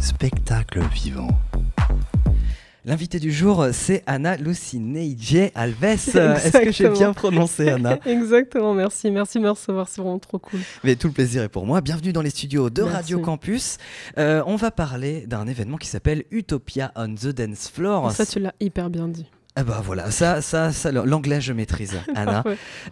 Spectacle vivant. L'invité du jour, c'est Anna Lucineije Alves. Est-ce que j'ai bien prononcé, Anna Exactement, merci. Merci de me recevoir, c'est vraiment trop cool. Mais tout le plaisir est pour moi. Bienvenue dans les studios de Radio Campus. Euh, on va parler d'un événement qui s'appelle Utopia on the Dance Floor. Ça, tu l'as hyper bien dit. Ah bah voilà, ça, ça, ça l'anglais je maîtrise, Anna.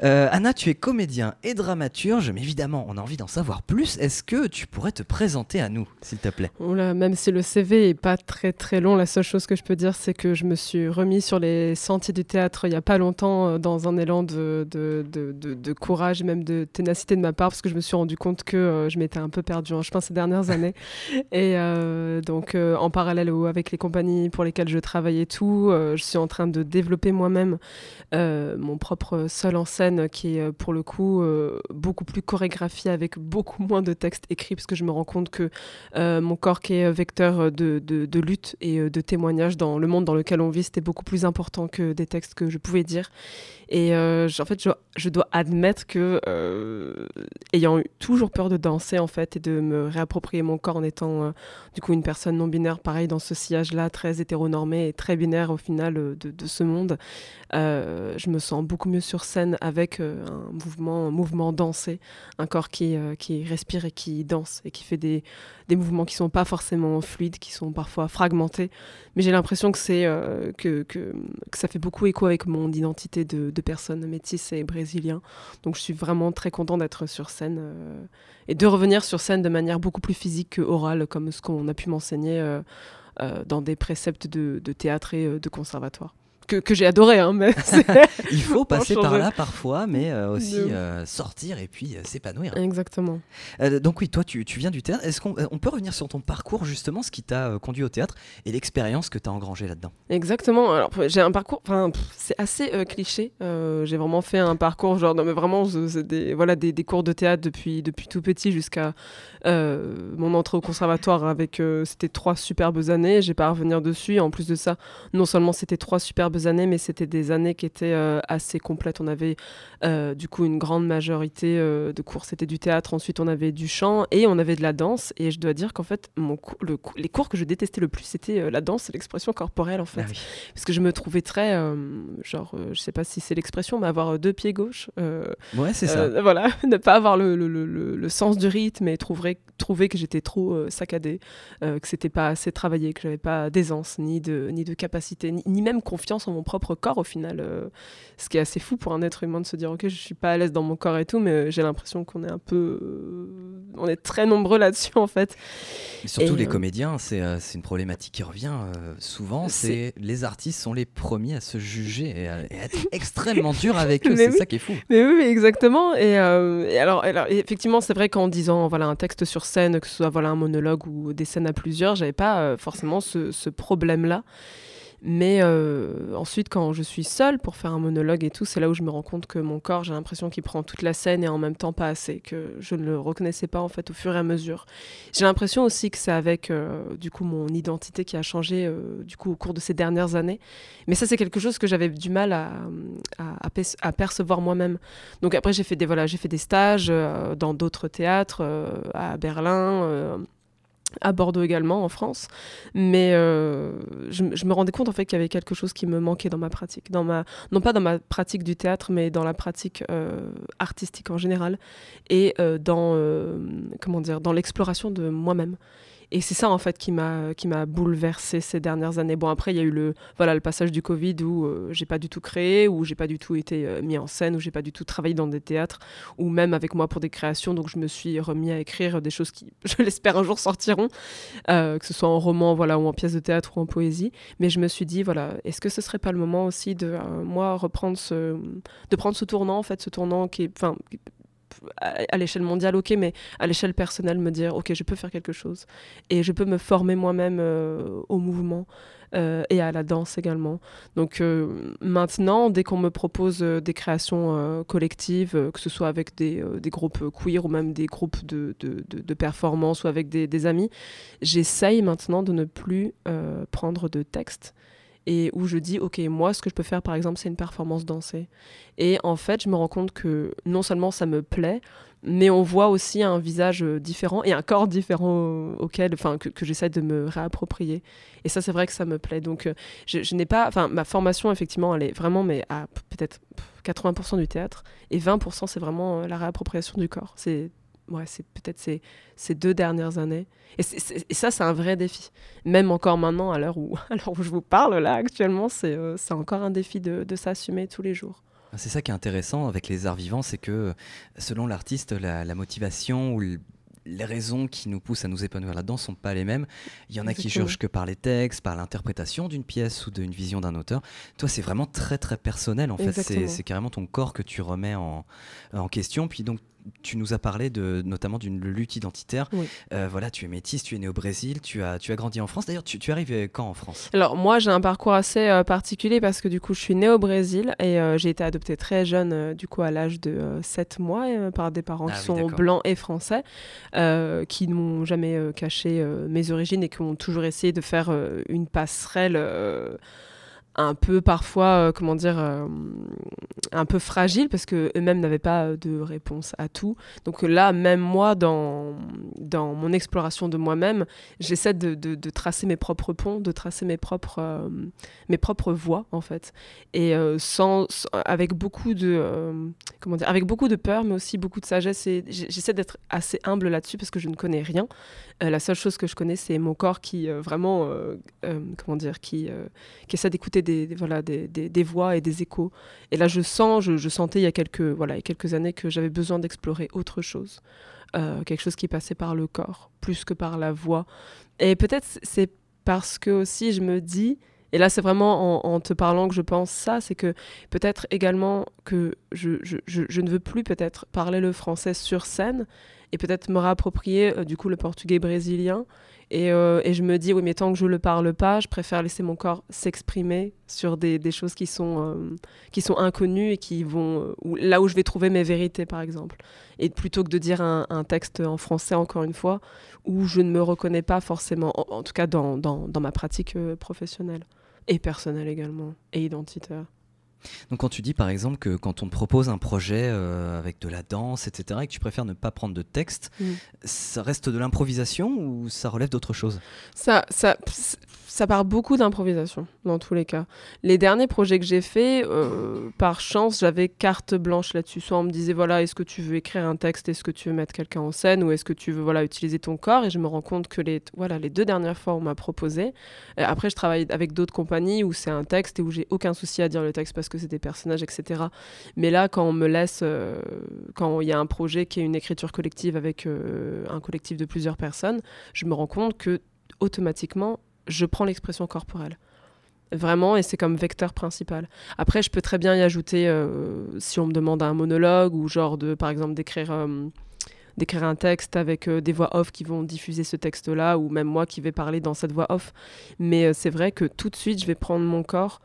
Euh, Anna, tu es comédien et dramaturge, mais évidemment, on a envie d'en savoir plus. Est-ce que tu pourrais te présenter à nous, s'il te plaît? Oula, Même si le CV est pas très très long, la seule chose que je peux dire, c'est que je me suis remis sur les sentiers du théâtre il y a pas longtemps, euh, dans un élan de, de, de, de, courage et même de ténacité de ma part, parce que je me suis rendu compte que euh, je m'étais un peu perdue en chemin ces dernières années. et donc, en parallèle avec les compagnies pour lesquelles je travaillais tout, je suis en train de développer moi-même euh, mon propre seul en scène qui est euh, pour le coup euh, beaucoup plus chorégraphié avec beaucoup moins de textes écrits parce que je me rends compte que mon corps qui est vecteur de, de, lutte et de témoignage dans le monde dans lequel on vit c'était beaucoup plus important que des textes que je pouvais dire. Et en fait je, je, dois admettre que ayant eu toujours peur de danser en fait et de me réapproprier mon corps en étant du coup une personne non binaire pareil dans ce sillage là très hétéronormé et très binaire au final de, de ce monde euh, je me sens beaucoup mieux sur scène avec euh, un mouvement, un mouvement dansé, un corps qui, euh, qui respire et qui danse et qui fait des, des mouvements qui sont pas forcément fluides, qui sont parfois fragmentés. Mais j'ai l'impression que que, que, ça fait beaucoup écho avec mon identité de, personne métisse et brésilien. Donc je suis vraiment très content d'être sur scène et de revenir sur scène de manière beaucoup plus physique que orale, comme ce qu'on a pu m'enseigner dans des préceptes de théâtre et de conservatoire que, j'ai adoré. Hein, mais Il faut passer par là parfois, mais euh, aussi euh, sortir et puis euh, s'épanouir. Exactement. donc oui, toi, tu, tu viens du théâtre. Est-ce qu'on on peut revenir sur ton parcours, justement, ce qui t'a conduit au théâtre et l'expérience que tu as engrangée là-dedans? Exactement. Alors, j'ai un parcours, c'est assez cliché. j'ai vraiment fait un parcours, genre, mais vraiment, des, voilà, des, des, cours de théâtre depuis, depuis tout petit jusqu'à mon entrée au conservatoire avec, c'était trois superbes années. J'ai pas à revenir dessus. En plus de ça, non seulement c'était trois superbes années, mais c'était des années qui étaient euh, assez complètes. On avait euh, du coup une grande majorité euh, de cours, c'était du théâtre, ensuite on avait du chant et on avait de la danse. Et je dois dire qu'en fait, mon le, les cours que je détestais le plus, c'était la danse et l'expression corporelle en fait. Ah Parce que je me trouvais très, genre, je sais pas si c'est l'expression, mais avoir deux pieds gauches. ouais, c'est ça. Voilà, ne pas avoir le, le, le, sens du rythme et trouver, trouver que j'étais trop saccadée, que c'était pas assez travaillé, que j'avais pas d'aisance, ni de, ni de capacité, ni même confiance mon propre corps au final. Euh, ce qui est assez fou pour un être humain de se dire ok je suis pas à l'aise dans mon corps et tout, mais j'ai l'impression qu'on est un peu, euh, on est très nombreux là-dessus en fait. Et surtout les euh, comédiens, c'est une problématique qui revient souvent. C'est les artistes sont les premiers à se juger et à, être extrêmement dur avec eux. C'est ça qui est fou. Mais oui, exactement. Et, alors, alors, effectivement, c'est vrai qu'en disant voilà un texte sur scène, que ce soit voilà un monologue ou des scènes à plusieurs, j'avais pas forcément ce, ce problème là. Mais euh, ensuite, quand je suis seule pour faire un monologue et tout, c'est là où je me rends compte que mon corps, j'ai l'impression qu'il prend toute la scène et en même temps pas assez, que je ne le reconnaissais pas en fait au fur et à mesure. J'ai l'impression aussi que c'est avec euh, du coup mon identité qui a changé euh, du coup au cours de ces dernières années. Mais ça, c'est quelque chose que j'avais du mal à, percevoir moi-même. Donc après, j'ai fait des voilà, j'ai fait des stages dans d'autres théâtres à Berlin à Bordeaux également, en France. Mais euh, je, me rendais compte en fait qu'il y avait quelque chose qui me manquait dans ma pratique, dans ma, non pas dans ma pratique du théâtre, mais dans la pratique euh, artistique en général et euh, dans dans l'exploration de moi-même. Et c'est ça en fait qui m'a qui m'a bouleversé ces dernières années. Bon après il y a eu le voilà le passage du Covid où euh, j'ai pas du tout créé, où j'ai pas du tout été euh, mis en scène, où j'ai pas du tout travaillé dans des théâtres, ou même avec moi pour des créations. Donc je me suis remis à écrire des choses qui je l'espère un jour sortiront, euh, que ce soit en roman voilà ou en pièce de théâtre ou en poésie. Mais je me suis dit voilà est-ce que ce serait pas le moment aussi de moi reprendre ce de prendre ce tournant en fait ce tournant qui est enfin à, l'échelle mondiale, ok, mais à l'échelle personnelle, me dire, ok, je peux faire quelque chose. Et je peux me former moi-même euh, au mouvement euh, et à la danse également. Donc euh, maintenant, dès qu'on me propose des créations collectives, que ce soit avec des, groupes queer ou même des groupes de, performance ou avec des, des amis, j'essaye maintenant de ne plus prendre de texte et où je dis, ok, moi, ce que je peux faire, par exemple, c'est une performance dansée. Et en fait, je me rends compte que non seulement ça me plaît, mais on voit aussi un visage euh, différent et un corps différent auquel, enfin, que, j'essaie de me réapproprier. Et ça, c'est vrai que ça me plaît. Donc, euh, je, n'ai pas, enfin, ma formation, effectivement, elle est vraiment, mais à peut-être 80% du théâtre et 20%, c'est vraiment euh, la réappropriation du corps. C'est ouais, c'est peut-être ces, ces, deux dernières années. Et, ça, c'est un vrai défi. Même encore maintenant, à l'heure où, où je vous parle, là, actuellement, c'est euh, encore un défi de, de s'assumer tous les jours. C'est ça qui est intéressant avec les arts vivants, c'est que selon l'artiste, la, la, motivation ou les raisons qui nous poussent à nous épanouir là-dedans sont pas les mêmes. Il y en a qui jugent que par les textes, par l'interprétation d'une pièce ou d'une vision d'un auteur. Toi, c'est vraiment très très personnel en fait. C'est carrément ton corps que tu remets en, en question. Puis donc tu nous as parlé de, notamment d'une lutte identitaire. Euh, voilà, tu es métisse, tu es né au Brésil, tu as, tu as grandi en France. D'ailleurs, tu, tu arrives quand en France? Alors, moi, j'ai un parcours assez euh, particulier parce que du coup, je suis née au Brésil et euh, j'ai été adoptée très jeune, du coup, à l'âge de 7 mois, par des parents ah qui sont blancs et français, qui n'ont jamais caché mes origines et qui ont toujours essayé de faire une passerelle un peu parfois, euh, comment dire, euh, un peu fragile parce que eux-mêmes n'avaient pas de réponse à tout. Donc là, même moi, dans, dans mon exploration de moi-même, j'essaie de, de, tracer mes propres ponts, de tracer mes propres, euh, mes propres voies en fait, et sans, avec beaucoup de, comment dire, avec beaucoup de peur, mais aussi beaucoup de sagesse. Et j'essaie d'être assez humble là-dessus parce que je ne connais rien. la seule chose que je connais, c'est mon corps qui vraiment, comment dire, qui, qui essaie d'écouter des, voilà, des, voix et des échos. Et là, je sens, je, sentais il y a quelques, années que j'avais besoin d'explorer autre chose. Euh, quelque chose qui passait par le corps, plus que par la voix. Et peut-être c'est parce que aussi je me dis, et là c'est vraiment en, te parlant que je pense ça, c'est que peut-être également que je, je, ne veux plus peut-être parler le français sur scène et peut-être me réapproprier euh, du coup le portugais brésilien euh, et, je me dis, oui, mais tant que je ne le parle pas, je préfère laisser mon corps s'exprimer sur des, choses qui sont, euh, qui sont inconnues et qui vont. Là où je vais trouver mes vérités, par exemple. Et plutôt que de dire un, texte en français, encore une fois, où je ne me reconnais pas forcément, en, tout cas dans, dans ma pratique professionnelle et personnelle également, et identitaire. Donc quand tu dis par exemple que quand on te propose un projet euh, avec de la danse, etc., et que tu préfères ne pas prendre de texte, mm. ça reste de l'improvisation ou ça relève d'autre chose? Ça, ça, ça part beaucoup d'improvisation dans tous les cas. Les derniers projets que j'ai faits, euh, par chance, j'avais carte blanche là-dessus. Soit on me disait voilà, est-ce que tu veux écrire un texte, est-ce que tu veux mettre quelqu'un en scène, ou est-ce que tu veux voilà utiliser ton corps? Et je me rends compte que les voilà les deux dernières fois on m'a proposé. après, je travaille avec d'autres compagnies où c'est un texte et où j'ai aucun souci à dire le texte parce que c'est des personnages, etc. Mais là, quand on me laisse, euh, quand il y a un projet qui est une écriture collective avec euh, un collectif de plusieurs personnes, je me rends compte que automatiquement je prends l'expression corporelle. Vraiment, et c'est comme vecteur principal. Après, je peux très bien y ajouter, euh, si on me demande un monologue, ou genre de, par exemple, d'écrire euh, un texte avec euh, des voix off qui vont diffuser ce texte-là, ou même moi qui vais parler dans cette voix off. Mais c'est vrai que tout de suite, je vais prendre mon corps.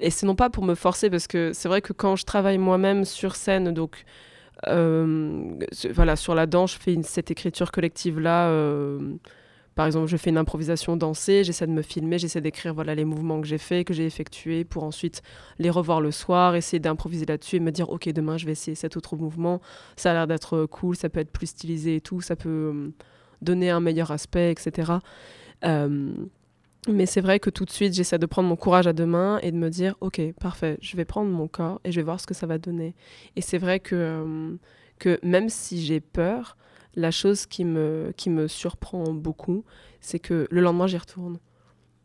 Et c'est non pas pour me forcer, parce que c'est vrai que quand je travaille moi-même sur scène, donc voilà, sur la danse, je fais cette écriture collective-là par exemple, je fais une improvisation dansée, j'essaie de me filmer, j'essaie d'écrire voilà les mouvements que j'ai faits, que j'ai effectués, pour ensuite les revoir le soir, essayer d'improviser là-dessus et me dire ok demain je vais essayer cet autre mouvement, ça a l'air d'être cool, ça peut être plus stylisé et tout, ça peut euh, donner un meilleur aspect, etc. Euh, mais c'est vrai que tout de suite, j'essaie de prendre mon courage à deux mains et de me dire, ok, parfait, je vais prendre mon corps et je vais voir ce que ça va donner. Et c'est vrai que, euh, que même si j'ai peur, la chose qui me, qui me surprend beaucoup, c'est que le lendemain, j'y retourne.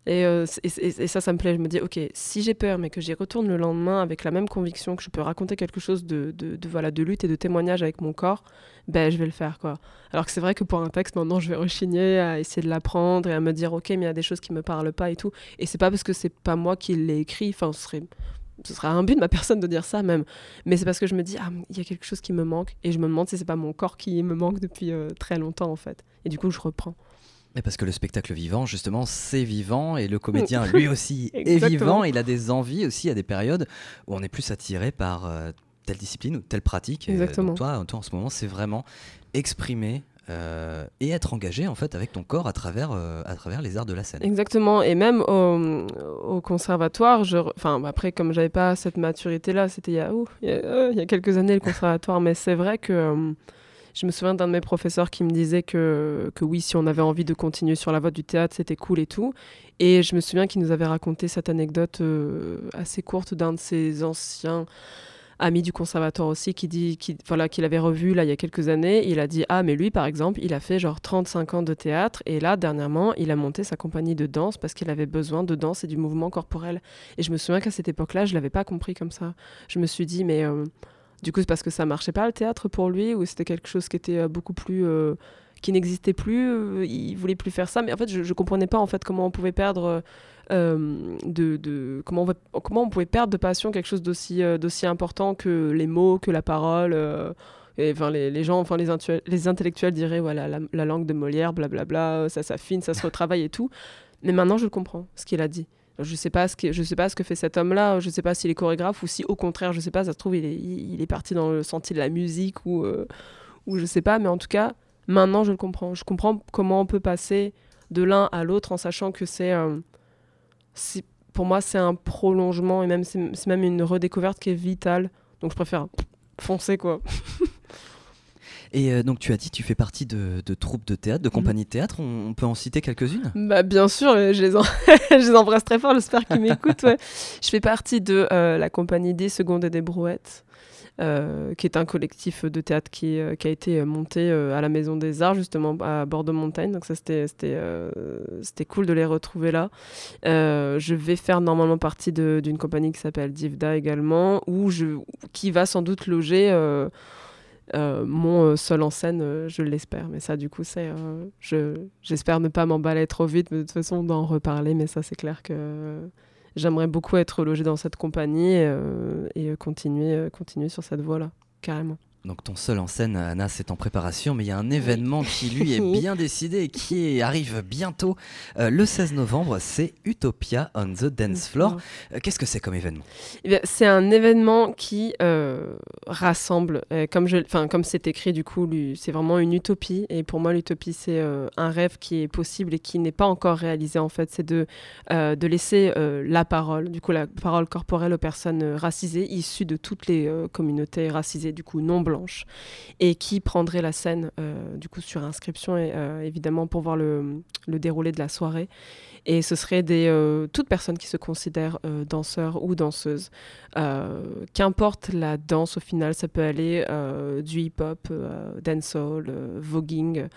Euh, et, ça, ça me plaît. Je me dis, ok, si j'ai peur, mais que j'y retourne le lendemain avec la même conviction que je peux raconter quelque chose de, de, voilà, de lutte et de témoignage avec mon corps, ben, je vais le faire. quoi. Alors que c'est vrai que pour un texte, maintenant, je vais rechigner à essayer de l'apprendre et à me dire, ok, mais il y a des choses qui me parlent pas et tout. Et c'est pas parce que c'est pas moi qui l'ai écrit, enfin, ce serait ce sera un but de ma personne de dire ça même. Mais c'est parce que je me dis, ah, il y a quelque chose qui me manque. Et je me demande si c'est pas mon corps qui me manque depuis euh, très longtemps, en fait. Et du coup, je reprends. Mais parce que le spectacle vivant, justement, c'est vivant et le comédien, lui aussi, est vivant. Il a des envies aussi à des périodes où on est plus attiré par euh, telle discipline ou telle pratique. Exactement. toi, toi, en ce moment, c'est vraiment exprimer euh, et être engagé en fait avec ton corps à travers, euh, à travers les arts de la scène. Exactement, et même au, conservatoire, je, enfin après comme j'avais pas cette maturité là, c'était il, y a, il, y a, quelques années le conservatoire, mais c'est vrai que je me souviens d'un de mes professeurs qui me disait que, que oui, si on avait envie de continuer sur la voie du théâtre, c'était cool et tout. Et je me souviens qu'il nous avait raconté cette anecdote assez courte d'un de ses anciens ami du conservatoire aussi, qui dit qu'il voilà, qu'il avait revu là il y a quelques années. Il a dit Ah, mais lui, par exemple, il a fait genre 35 ans de théâtre et là, dernièrement, il a monté sa compagnie de danse parce qu'il avait besoin de danse et du mouvement corporel. Et je me souviens qu'à cette époque-là, je l'avais pas compris comme ça. Je me suis dit Mais euh, du coup, c'est parce que ça marchait pas le théâtre pour lui ou c'était quelque chose qui était euh, beaucoup plus. Euh, qui n'existait plus, il voulait plus faire ça, mais en fait je, je comprenais pas en fait comment on pouvait perdre euh, de, comment, on comment on pouvait perdre de passion quelque chose d'aussi euh, d'aussi important que les mots, que la parole. Euh, et, enfin, les, les, gens, enfin, les, les intellectuels diraient voilà, la, langue de Molière, blablabla, ça s'affine, ça se retravaille et tout. Mais maintenant, je comprends ce qu'il a dit. Je sais pas ce que je sais pas ce que fait cet homme-là. Je sais pas s'il est chorégraphe ou si au contraire, je sais pas. Ça se trouve, il est, il, est parti dans le sentier de la musique ou ou je sais pas. Mais en tout cas, maintenant, je le comprends. Je comprends comment on peut passer de l'un à l'autre en sachant que c'est pour moi, c'est un prolongement et même c'est même une redécouverte qui est vitale. Donc je préfère foncer quoi. Et euh, donc tu as dit, tu fais partie de, troupes de théâtre, de mhm. compagnies de théâtre. On, peut en citer quelques-unes? Bah bien sûr, je les, je les embrasse très fort. J'espère qu'ils m'écoutent. Je fais partie de euh, la compagnie des Secondes et des Brouettes. Euh, qui est un collectif de théâtre qui, euh, a été euh, monté à la Maison des Arts, justement à Bordeaux-Montagne. Donc ça, c'était, c'était, cool de les retrouver là. je vais faire normalement partie d'une compagnie qui s'appelle Divda également, où je, qui va sans doute loger... mon seul en scène, je l'espère. Mais ça, du coup, c'est, je, j'espère ne pas m'emballer trop vite. Mais de toute façon, d'en reparler. Mais ça, c'est clair que j'aimerais beaucoup être logé dans cette compagnie euh, et continuer, euh, continuer sur cette voie-là, carrément. Donc ton seul en scène, Anna, c'est en préparation, mais il y a un événement qui lui est bien décidé et qui arrive bientôt. Euh, le 16 novembre, c'est Utopia on the Dance Floor. Euh, qu'est-ce que c'est comme événement? Eh C'est un événement qui euh, rassemble, comme je, comme c'est écrit du coup, c'est vraiment une utopie. Et pour moi, l'utopie, c'est un rêve qui est possible et qui n'est pas encore réalisé en fait. C'est de, de laisser la parole, du coup la parole corporelle aux personnes racisées, issues de toutes les communautés racisées, du coup non et qui prendrait la scène euh, du coup sur inscription et, euh, évidemment pour voir le, déroulé de la soirée. Et ce serait des euh, toutes personnes qui se considèrent danseurs ou danseuses. Qu'importe la danse au final ça peut aller du hip hop dancehall voguing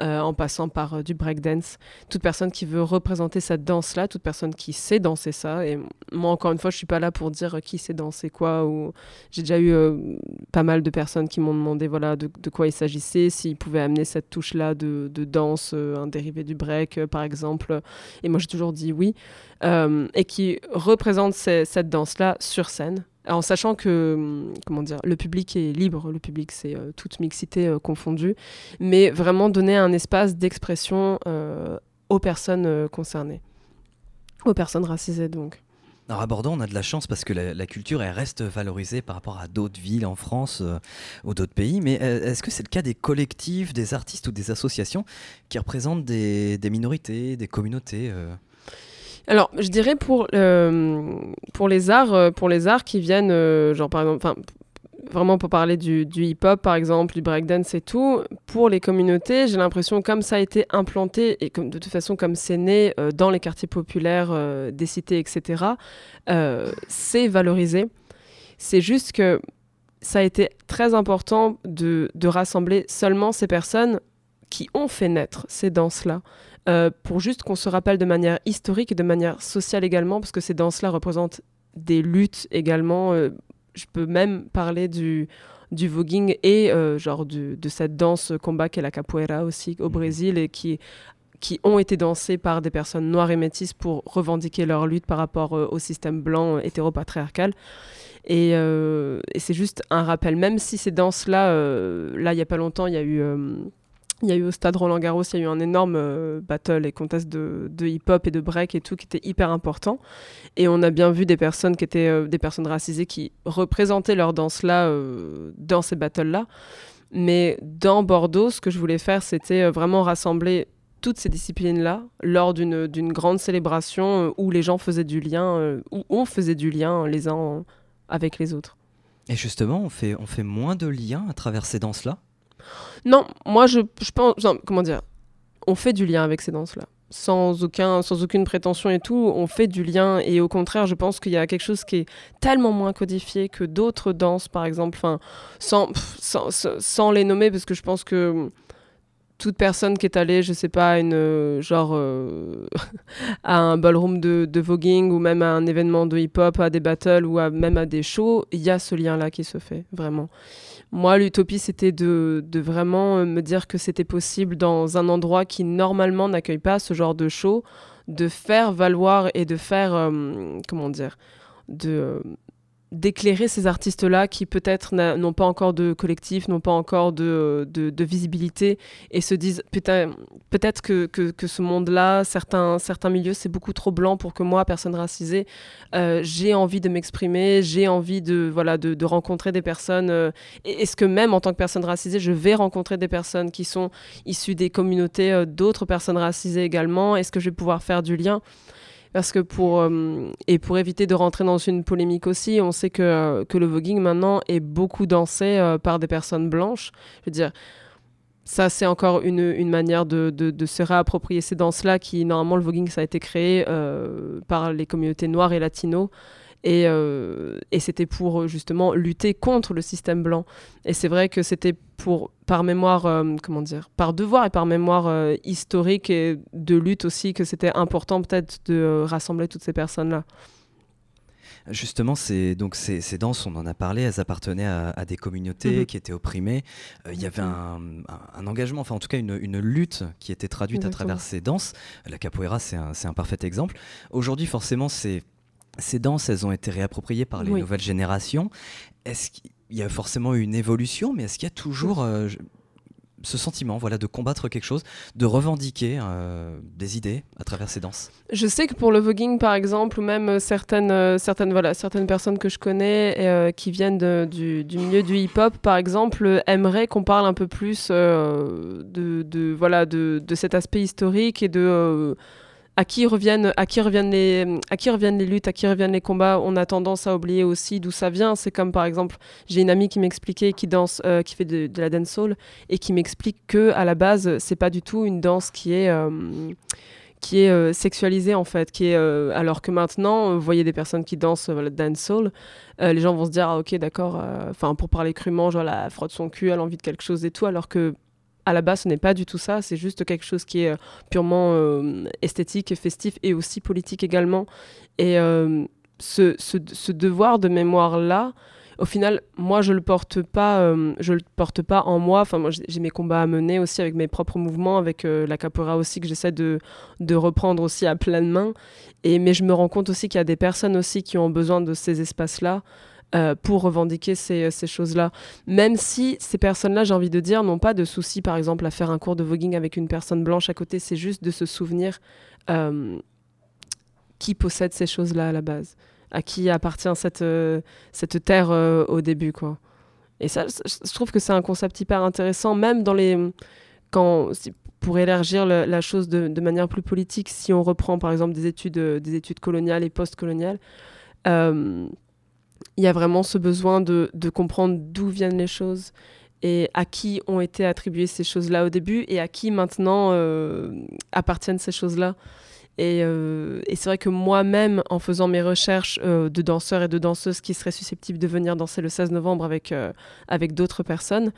euh, en passant par euh, du breakdance. Toute personne qui veut représenter cette danse-là, toute personne qui sait danser ça. Et moi, encore une fois, je suis pas là pour dire euh, qui sait danser quoi. Ou j'ai déjà eu pas mal de personnes qui m'ont demandé voilà de, quoi il s'agissait, s'ils pouvaient amener cette touche-là de, danse, un dérivé du break, par exemple. Et moi, j'ai toujours dit oui. et qui représente cette danse-là sur scène en sachant que hum, comment dire, le public est libre, le public c'est euh, toute mixité euh, confondue, mais vraiment donner un espace d'expression euh, aux personnes concernées, aux personnes racisées donc. Alors à Bordeaux, on a de la chance parce que la, culture elle reste valorisée par rapport à d'autres villes en France ou d'autres pays. Mais est-ce que c'est le cas des collectifs, des artistes ou des associations qui représentent des, des minorités, des communautés alors, je dirais pour, euh, les arts, euh, pour les arts qui viennent, euh, genre par exemple, vraiment pour parler du, hip-hop par exemple, du breakdance et tout, pour les communautés, j'ai l'impression comme ça a été implanté et comme de toute façon comme c'est né dans les quartiers populaires des cités, etc., c'est valorisé. C'est juste que ça a été très important de rassembler seulement ces personnes qui ont fait naître ces danses-là. Euh, pour juste qu'on se rappelle de manière historique et de manière sociale également, parce que ces danses-là représentent des luttes également. Euh, je peux même parler du, du voguing et euh, genre de cette danse combat qu'est la capoeira aussi au mhm. Brésil et qui qui ont été dansées par des personnes noires et métisses pour revendiquer leur lutte par rapport au système blanc hétéropatriarcal. Et, et c'est juste un rappel, même si ces danses-là, là, il n'y a pas longtemps, il y a eu il y a eu au stade Roland Garros, il y a eu un énorme euh, battle et contest de, hip-hop et de break et tout qui était hyper important. Et on a bien vu des personnes qui étaient euh, des personnes racisées qui représentaient leur danse là euh, dans ces battles là. Mais dans Bordeaux, ce que je voulais faire, c'était vraiment rassembler toutes ces disciplines-là lors d'une grande célébration où les gens faisaient du lien, où on faisait du lien les uns avec les autres. Et justement, on fait, on fait moins de liens à travers ces danses-là Non, moi je, je pense, comment dire, on fait du lien avec ces danses-là. Sans, aucun, sans aucune prétention et tout, on fait du lien et au contraire, je pense qu'il y a quelque chose qui est tellement moins codifié que d'autres danses, par exemple, sans, sans, sans, les nommer, parce que je pense que toute personne qui est allée, je sais pas, une, euh, genre euh, à un ballroom de, de, voguing ou même à un événement de hip-hop, à des battles ou même à des shows, il y a ce lien-là qui se fait, vraiment. Moi, l'utopie, c'était de, vraiment me dire que c'était possible dans un endroit qui normalement n'accueille pas ce genre de show, de faire valoir et de faire, euh, comment dire, de d'éclairer ces artistes-là qui peut-être n'ont pas encore de collectif, n'ont pas encore de, visibilité et se disent peut-être que, ce monde-là, certains, milieux, c'est beaucoup trop blanc pour que moi, personne racisée, euh, j'ai envie de m'exprimer, j'ai envie de, voilà, de, rencontrer des personnes. Euh, Est-ce que même en tant que personne racisée, je vais rencontrer des personnes qui sont issues des communautés euh, d'autres personnes racisées également Est-ce que je vais pouvoir faire du lien? Parce que pour, euh, et pour éviter de rentrer dans une polémique aussi, on sait que, euh, que le voguing maintenant est beaucoup dansé euh, par des personnes blanches. Je veux dire, ça c'est encore une, une manière de, de, se réapproprier ces danses-là qui, normalement, le voguing, ça a été créé par les communautés noires et latinos. Et, euh, et c'était pour euh, justement lutter contre le système blanc. Et c'est vrai que c'était pour par mémoire, euh, comment dire, par devoir et par mémoire historique et de lutte aussi que c'était important peut-être de rassembler toutes ces personnes-là. Justement, donc ces, ces, danses, on en a parlé, elles appartenaient à, des communautés mhm. qui étaient opprimées. Il y avait un, un, engagement, enfin en tout cas une, une lutte qui était traduite à travers ces danses. La capoeira, c'est un, un, parfait exemple. Aujourd'hui, forcément, c'est ces danses, elles ont été réappropriées par les nouvelles générations. Est-ce qu'il y a forcément une évolution, mais est-ce qu'il y a toujours euh, ce sentiment voilà, de combattre quelque chose, de revendiquer euh, des idées à travers ces danses? Je sais que pour le voguing, par exemple, ou même euh, certaines, certaines, voilà, certaines personnes que je connais qui viennent du, du, milieu du hip-hop, par exemple, aimeraient qu'on parle un peu plus de, de, voilà, de, de, cet aspect historique et de à qui reviennent à qui reviennent les à qui reviennent les luttes à qui reviennent les combats on a tendance à oublier aussi d'où ça vient. C'est comme par exemple j'ai une amie qui m'expliquait qui danse euh, qui fait de, la dancehall et qui m'explique que à la base c'est pas du tout une danse qui est euh, qui est euh, sexualisée en fait qui est alors que maintenant vous voyez des personnes qui dansent la dancehall les gens vont se dire ah, ok d'accord enfin pour parler crûment genre la frotte son cul elle a envie de quelque chose et tout alors que à la base, ce n'est pas du tout ça. C'est juste quelque chose qui est euh, purement euh, esthétique, festif et aussi politique également. Et euh, ce, ce, devoir de mémoire-là, au final, moi, je le le porte pas en moi. Enfin, moi, j'ai mes combats à mener aussi avec mes propres mouvements, avec la capoeira aussi que j'essaie de, de, reprendre aussi à pleine main. Et mais je me rends compte aussi qu'il y a des personnes aussi qui ont besoin de ces espaces-là. Euh, pour revendiquer ces, ces choses-là. Même si ces personnes-là, j'ai envie de dire, n'ont pas de souci, par exemple, à faire un cours de voguing avec une personne blanche à côté, c'est juste de se souvenir euh, qui possède ces choses-là à la base, à qui appartient cette, euh, terre au début, quoi. Et ça, je trouve que c'est un concept hyper intéressant, même dans les... Quand, pour élargir la chose de, de, manière plus politique, si on reprend par exemple des études, des études coloniales et post-coloniales, il y a vraiment ce besoin de, de comprendre d'où viennent les choses et à qui ont été attribuées ces choses-là au début et à qui maintenant euh, appartiennent ces choses-là. Et, euh, et c'est vrai que moi-même, en faisant mes recherches euh, de danseurs et de danseuses qui seraient susceptibles de venir danser le 16 novembre avec, avec d'autres personnes,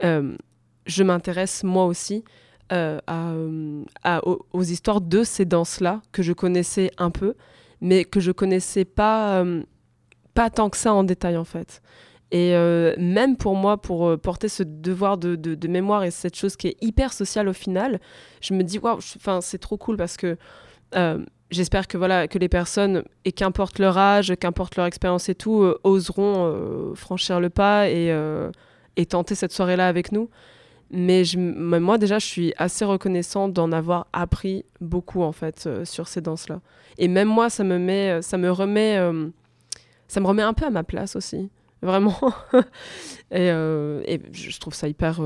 je m'intéresse moi aussi à, à, aux, aux, histoires de ces danses-là que je connaissais un peu, mais que je connaissais pas pas tant que ça en détail en fait. Et euh, même pour moi, pour euh, porter ce devoir de, mémoire et cette chose qui est hyper sociale au final, je me dis, waouh, c'est trop cool parce que euh, j'espère que, voilà, que les personnes, et qu'importe leur âge, qu'importe leur expérience et tout, oseront franchir le pas et, tenter cette soirée-là avec nous. Mais je, moi, déjà, je suis assez reconnaissante d'en avoir appris beaucoup, en fait, sur ces danses-là. Et même moi, ça me, met, ça me remet ça me remet un peu à ma place aussi. vraiment. et, et, je trouve ça hyper.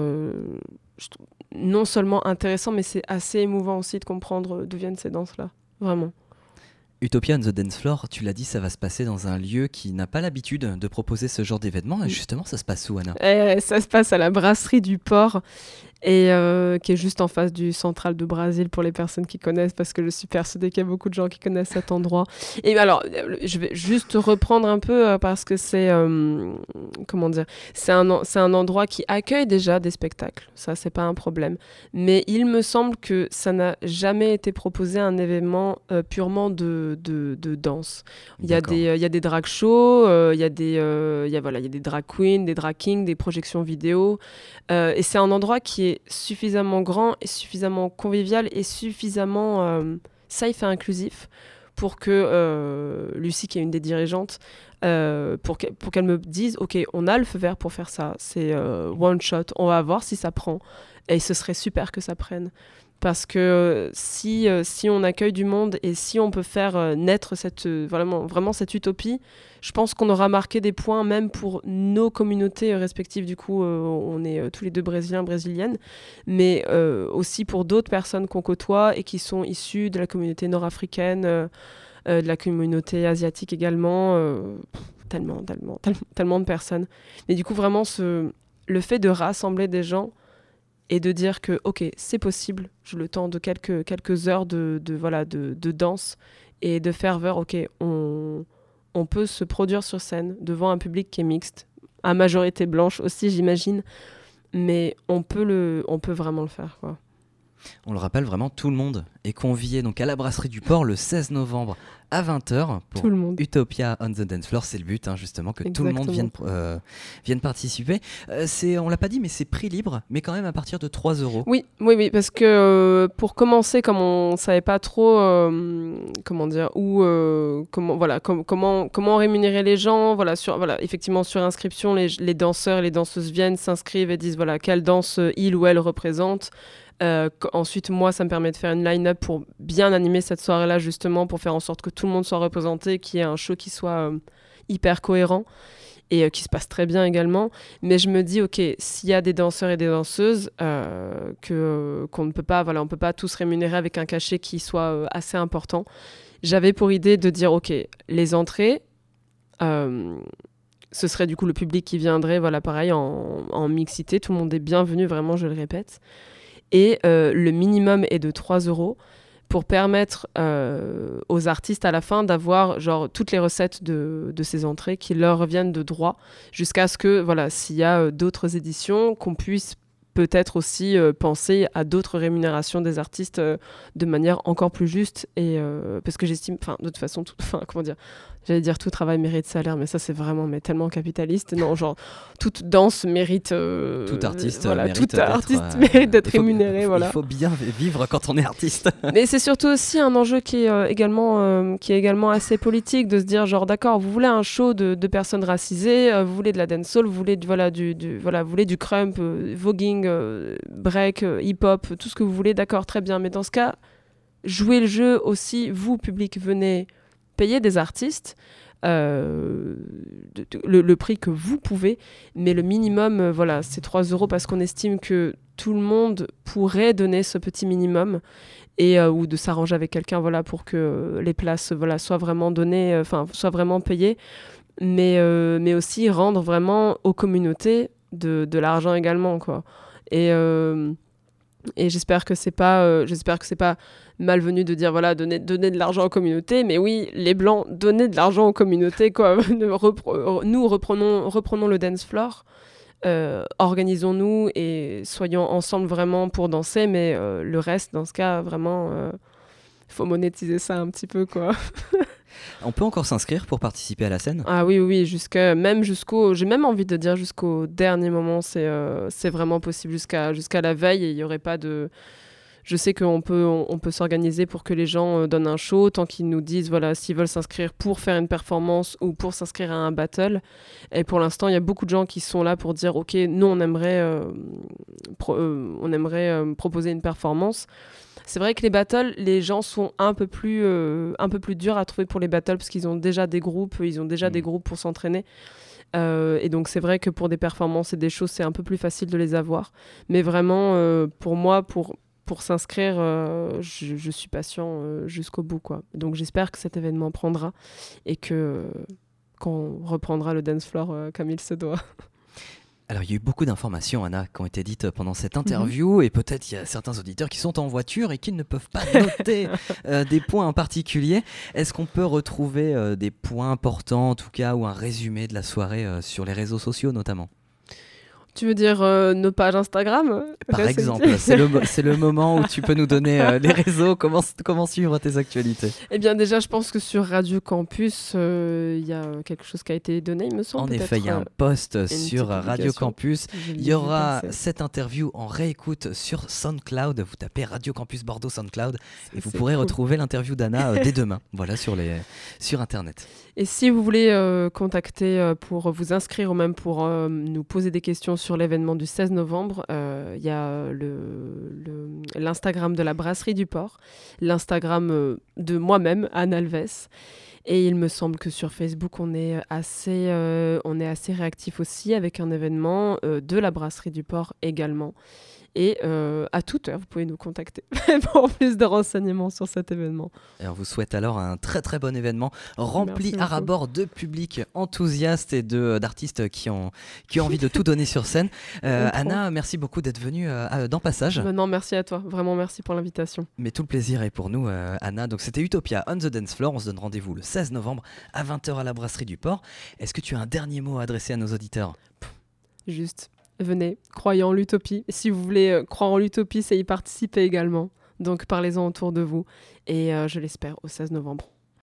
non seulement intéressant, mais c'est assez émouvant aussi de comprendre d'où viennent ces danses-là. Vraiment. Utopia on the Dance Floor, tu l'as dit, ça va se passer dans un lieu qui n'a pas l'habitude de proposer ce genre d'événement. Et justement, ça se passe où, Anna? Eh, Ça se passe à la brasserie du port et euh, qui est juste en face du central de Brésil pour les personnes qui connaissent, parce que je suis persuadée qu'il y a beaucoup de gens qui connaissent cet endroit. Et alors, je vais juste reprendre un peu euh, parce que c'est euh, comment dire, c'est un c'est un endroit qui accueille déjà des spectacles. Ça, c'est pas un problème. Mais il me semble que ça n'a jamais été proposé un événement purement de, de, de, danse. Il y a des il y a des drag shows, il y a des il y a voilà il y a des drag queens, des drag kings, des projections vidéo. et c'est un endroit qui est suffisamment grand et suffisamment convivial et suffisamment euh, safe et inclusif pour que euh, Lucie, qui est une des dirigeantes, euh, pour qu'elle me dise, OK, on a le feu vert pour faire ça, c'est one shot, on va voir si ça prend. Et ce serait super que ça prenne. Parce que si, si on accueille du monde et si on peut faire naître cette, vraiment, vraiment cette utopie, je pense qu'on aura marqué des points même pour nos communautés respectives. Du coup, euh, on est euh, tous les deux brésiliens, brésiliennes, mais euh, aussi pour d'autres personnes qu'on côtoie et qui sont issues de la communauté nord-africaine, de la communauté asiatique également. tellement, tellement, tellement, de personnes. Mais du coup, vraiment, le fait de rassembler des gens et de dire que ok c'est possible je le temps de quelques quelques heures de, de voilà de, de, danse et de ferveur ok on on peut se produire sur scène devant un public qui est mixte, à majorité blanche aussi, j'imagine, mais on peut, le, on peut vraiment le faire. Quoi. On le rappelle vraiment, tout le monde est convié donc à la brasserie du port le 16 novembre à 20h pour Utopia on the Dance Floor. C'est le but, hein, justement, que tout le monde vienne, euh, vienne participer. Euh, c'est, on l'a pas dit, mais c'est prix libre, mais quand même à partir de 3 euros. Oui, oui, oui, parce que euh, pour commencer, comme on savait pas trop, comment dire, où, comment, voilà, comment, comment rémunérer les gens, voilà, sur, voilà, effectivement, sur inscription, les, les danseurs et les danseuses viennent, s'inscrivent et disent, voilà, quelle danse il ou elle représente. Euh, ensuite, moi, ça me permet de faire une line-up pour bien animer cette soirée-là, justement, pour faire en sorte que tout le monde soit représenté, qu'il y ait un show qui soit euh, hyper cohérent et euh, qui se passe très bien également. Mais je me dis, ok, s'il y a des danseurs et des danseuses, que qu'on ne peut pas, voilà, on peut pas tous rémunérer avec un cachet qui soit assez important. J'avais pour idée de dire, ok, les entrées. ce serait du coup le public qui viendrait, voilà, pareil, en, en mixité. Tout le monde est bienvenu, vraiment, je le répète et euh, le minimum est de 3 euros pour permettre euh, aux artistes à la fin d'avoir genre toutes les recettes de, ces entrées qui leur reviennent de droit jusqu'à ce que voilà s'il y a euh, d'autres éditions qu'on puisse peut-être aussi penser à d'autres rémunérations des artistes de manière encore plus juste et parce que j'estime enfin de toute façon enfin comment dire J'allais dire tout travail mérite salaire, mais ça c'est vraiment mais tellement capitaliste. Non, genre toute danse mérite. Euh, tout artiste voilà, mérite tout artiste euh, mérite d'être rémunéré. Il faut, voilà. Il faut bien vivre quand on est artiste. mais c'est surtout aussi un enjeu qui est euh, également qui est également assez politique de se dire genre d'accord, vous voulez un show de, de personnes racisées, vous voulez de la dancehall, vous voulez du, voilà du, du voilà vous voulez du crump, voguing, break, hip hop, tout ce que vous voulez, d'accord, très bien. Mais dans ce cas, jouez le jeu aussi. Vous public, venez payer des artistes. Euh, le, prix que vous pouvez, mais le minimum, euh, voilà, c'est 3 euros parce qu'on estime que tout le monde pourrait donner ce petit minimum euh, ou de s'arranger avec quelqu'un, voilà, pour que les places, soient vraiment données, enfin, soient vraiment payées, mais mais aussi rendre vraiment aux communautés de, de l'argent également, quoi. Et et j'espère que c'est pas, j'espère que c'est pas malvenu de dire voilà donner, donner de l'argent aux communautés. Mais oui les blancs donner de l'argent aux communautés quoi. Nous reprenons reprenons le dance floor. Euh, organisons-nous et soyons ensemble vraiment pour danser. Mais euh, le reste dans ce cas vraiment euh, faut monétiser ça un petit peu quoi On peut encore s'inscrire pour participer à la scène? Ah oui, oui, jusqu'à même jusqu'au, j'ai même envie de dire jusqu'au dernier moment, c'est c'est vraiment possible jusqu'à la veille et il aurait pas de je sais qu'on peut, on, peut s'organiser pour que les gens euh, donnent un show, tant qu'ils nous disent voilà s'ils veulent s'inscrire pour faire une performance ou pour s'inscrire à un battle. Et pour l'instant, il y a beaucoup de gens qui sont là pour dire ok, nous on aimerait, euh, euh, on aimerait proposer une performance. C'est vrai que les battles, les gens sont un peu plus, un peu plus durs à trouver pour les battles parce qu'ils ont déjà des groupes, ils ont déjà des mmh. groupes pour s'entraîner. et donc c'est vrai que pour des performances et des choses, c'est un peu plus facile de les avoir. Mais vraiment, pour moi, pour, pour s'inscrire, je, je, suis patient jusqu'au bout. Quoi. Donc j'espère que cet événement prendra et que qu'on reprendra le dance floor comme il se doit. Alors, il y a eu beaucoup d'informations, Anna, qui ont été dites pendant cette mhm. interview, et peut-être il y a certains auditeurs qui sont en voiture et qui ne peuvent pas noter euh, des points en particulier. Est-ce qu'on peut retrouver euh, des points importants, en tout cas, ou un résumé de la soirée euh, sur les réseaux sociaux notamment? Tu veux dire euh, nos pages Instagram Par exemple, c'est le, le, moment où tu peux nous donner euh, les réseaux, comment, comment suivre tes actualités? Eh bien déjà, je pense que sur Radio Campus, euh, il y a quelque chose qui a été donné, il me semble. En effet, il y a un post sur Radio Campus. Il y aura cette interview en réécoute sur SoundCloud. Vous tapez Radio Campus Bordeaux SoundCloud et vous pourrez retrouver l'interview d'Anna dès demain, voilà, sur, les, sur Internet. Et si vous voulez contacter pour vous inscrire ou même pour nous poser des questions sur l'événement du 16 novembre, euh, il y a l'Instagram de la Brasserie du Port, l'Instagram euh, de moi-même, Anne Alves. Et il me semble que sur Facebook, on est assez, euh, on est assez réactif aussi avec un événement de la Brasserie du Port également. Et euh, à toute heure, vous pouvez nous contacter pour plus de renseignements sur cet événement. Et on vous souhaite alors un très très bon événement rempli à rabord de public enthousiaste et d'artistes qui ont, qui ont envie de tout donner sur scène. Euh, Anna, merci beaucoup d'être venue euh, dans Passage. non, merci à toi. Vraiment merci pour l'invitation. Mais tout le plaisir est pour nous, Anna. Donc c'était Utopia on the Dance Floor. On se donne rendez-vous le 16 novembre à 20h à la Brasserie du Port. Est-ce que tu as un dernier mot à adresser à nos auditeurs? Juste venez, croyez en l'utopie. Si vous voulez euh, croire en l'utopie, c'est y participer également. Donc parlez-en autour de vous. Et euh, je l'espère au 16 novembre.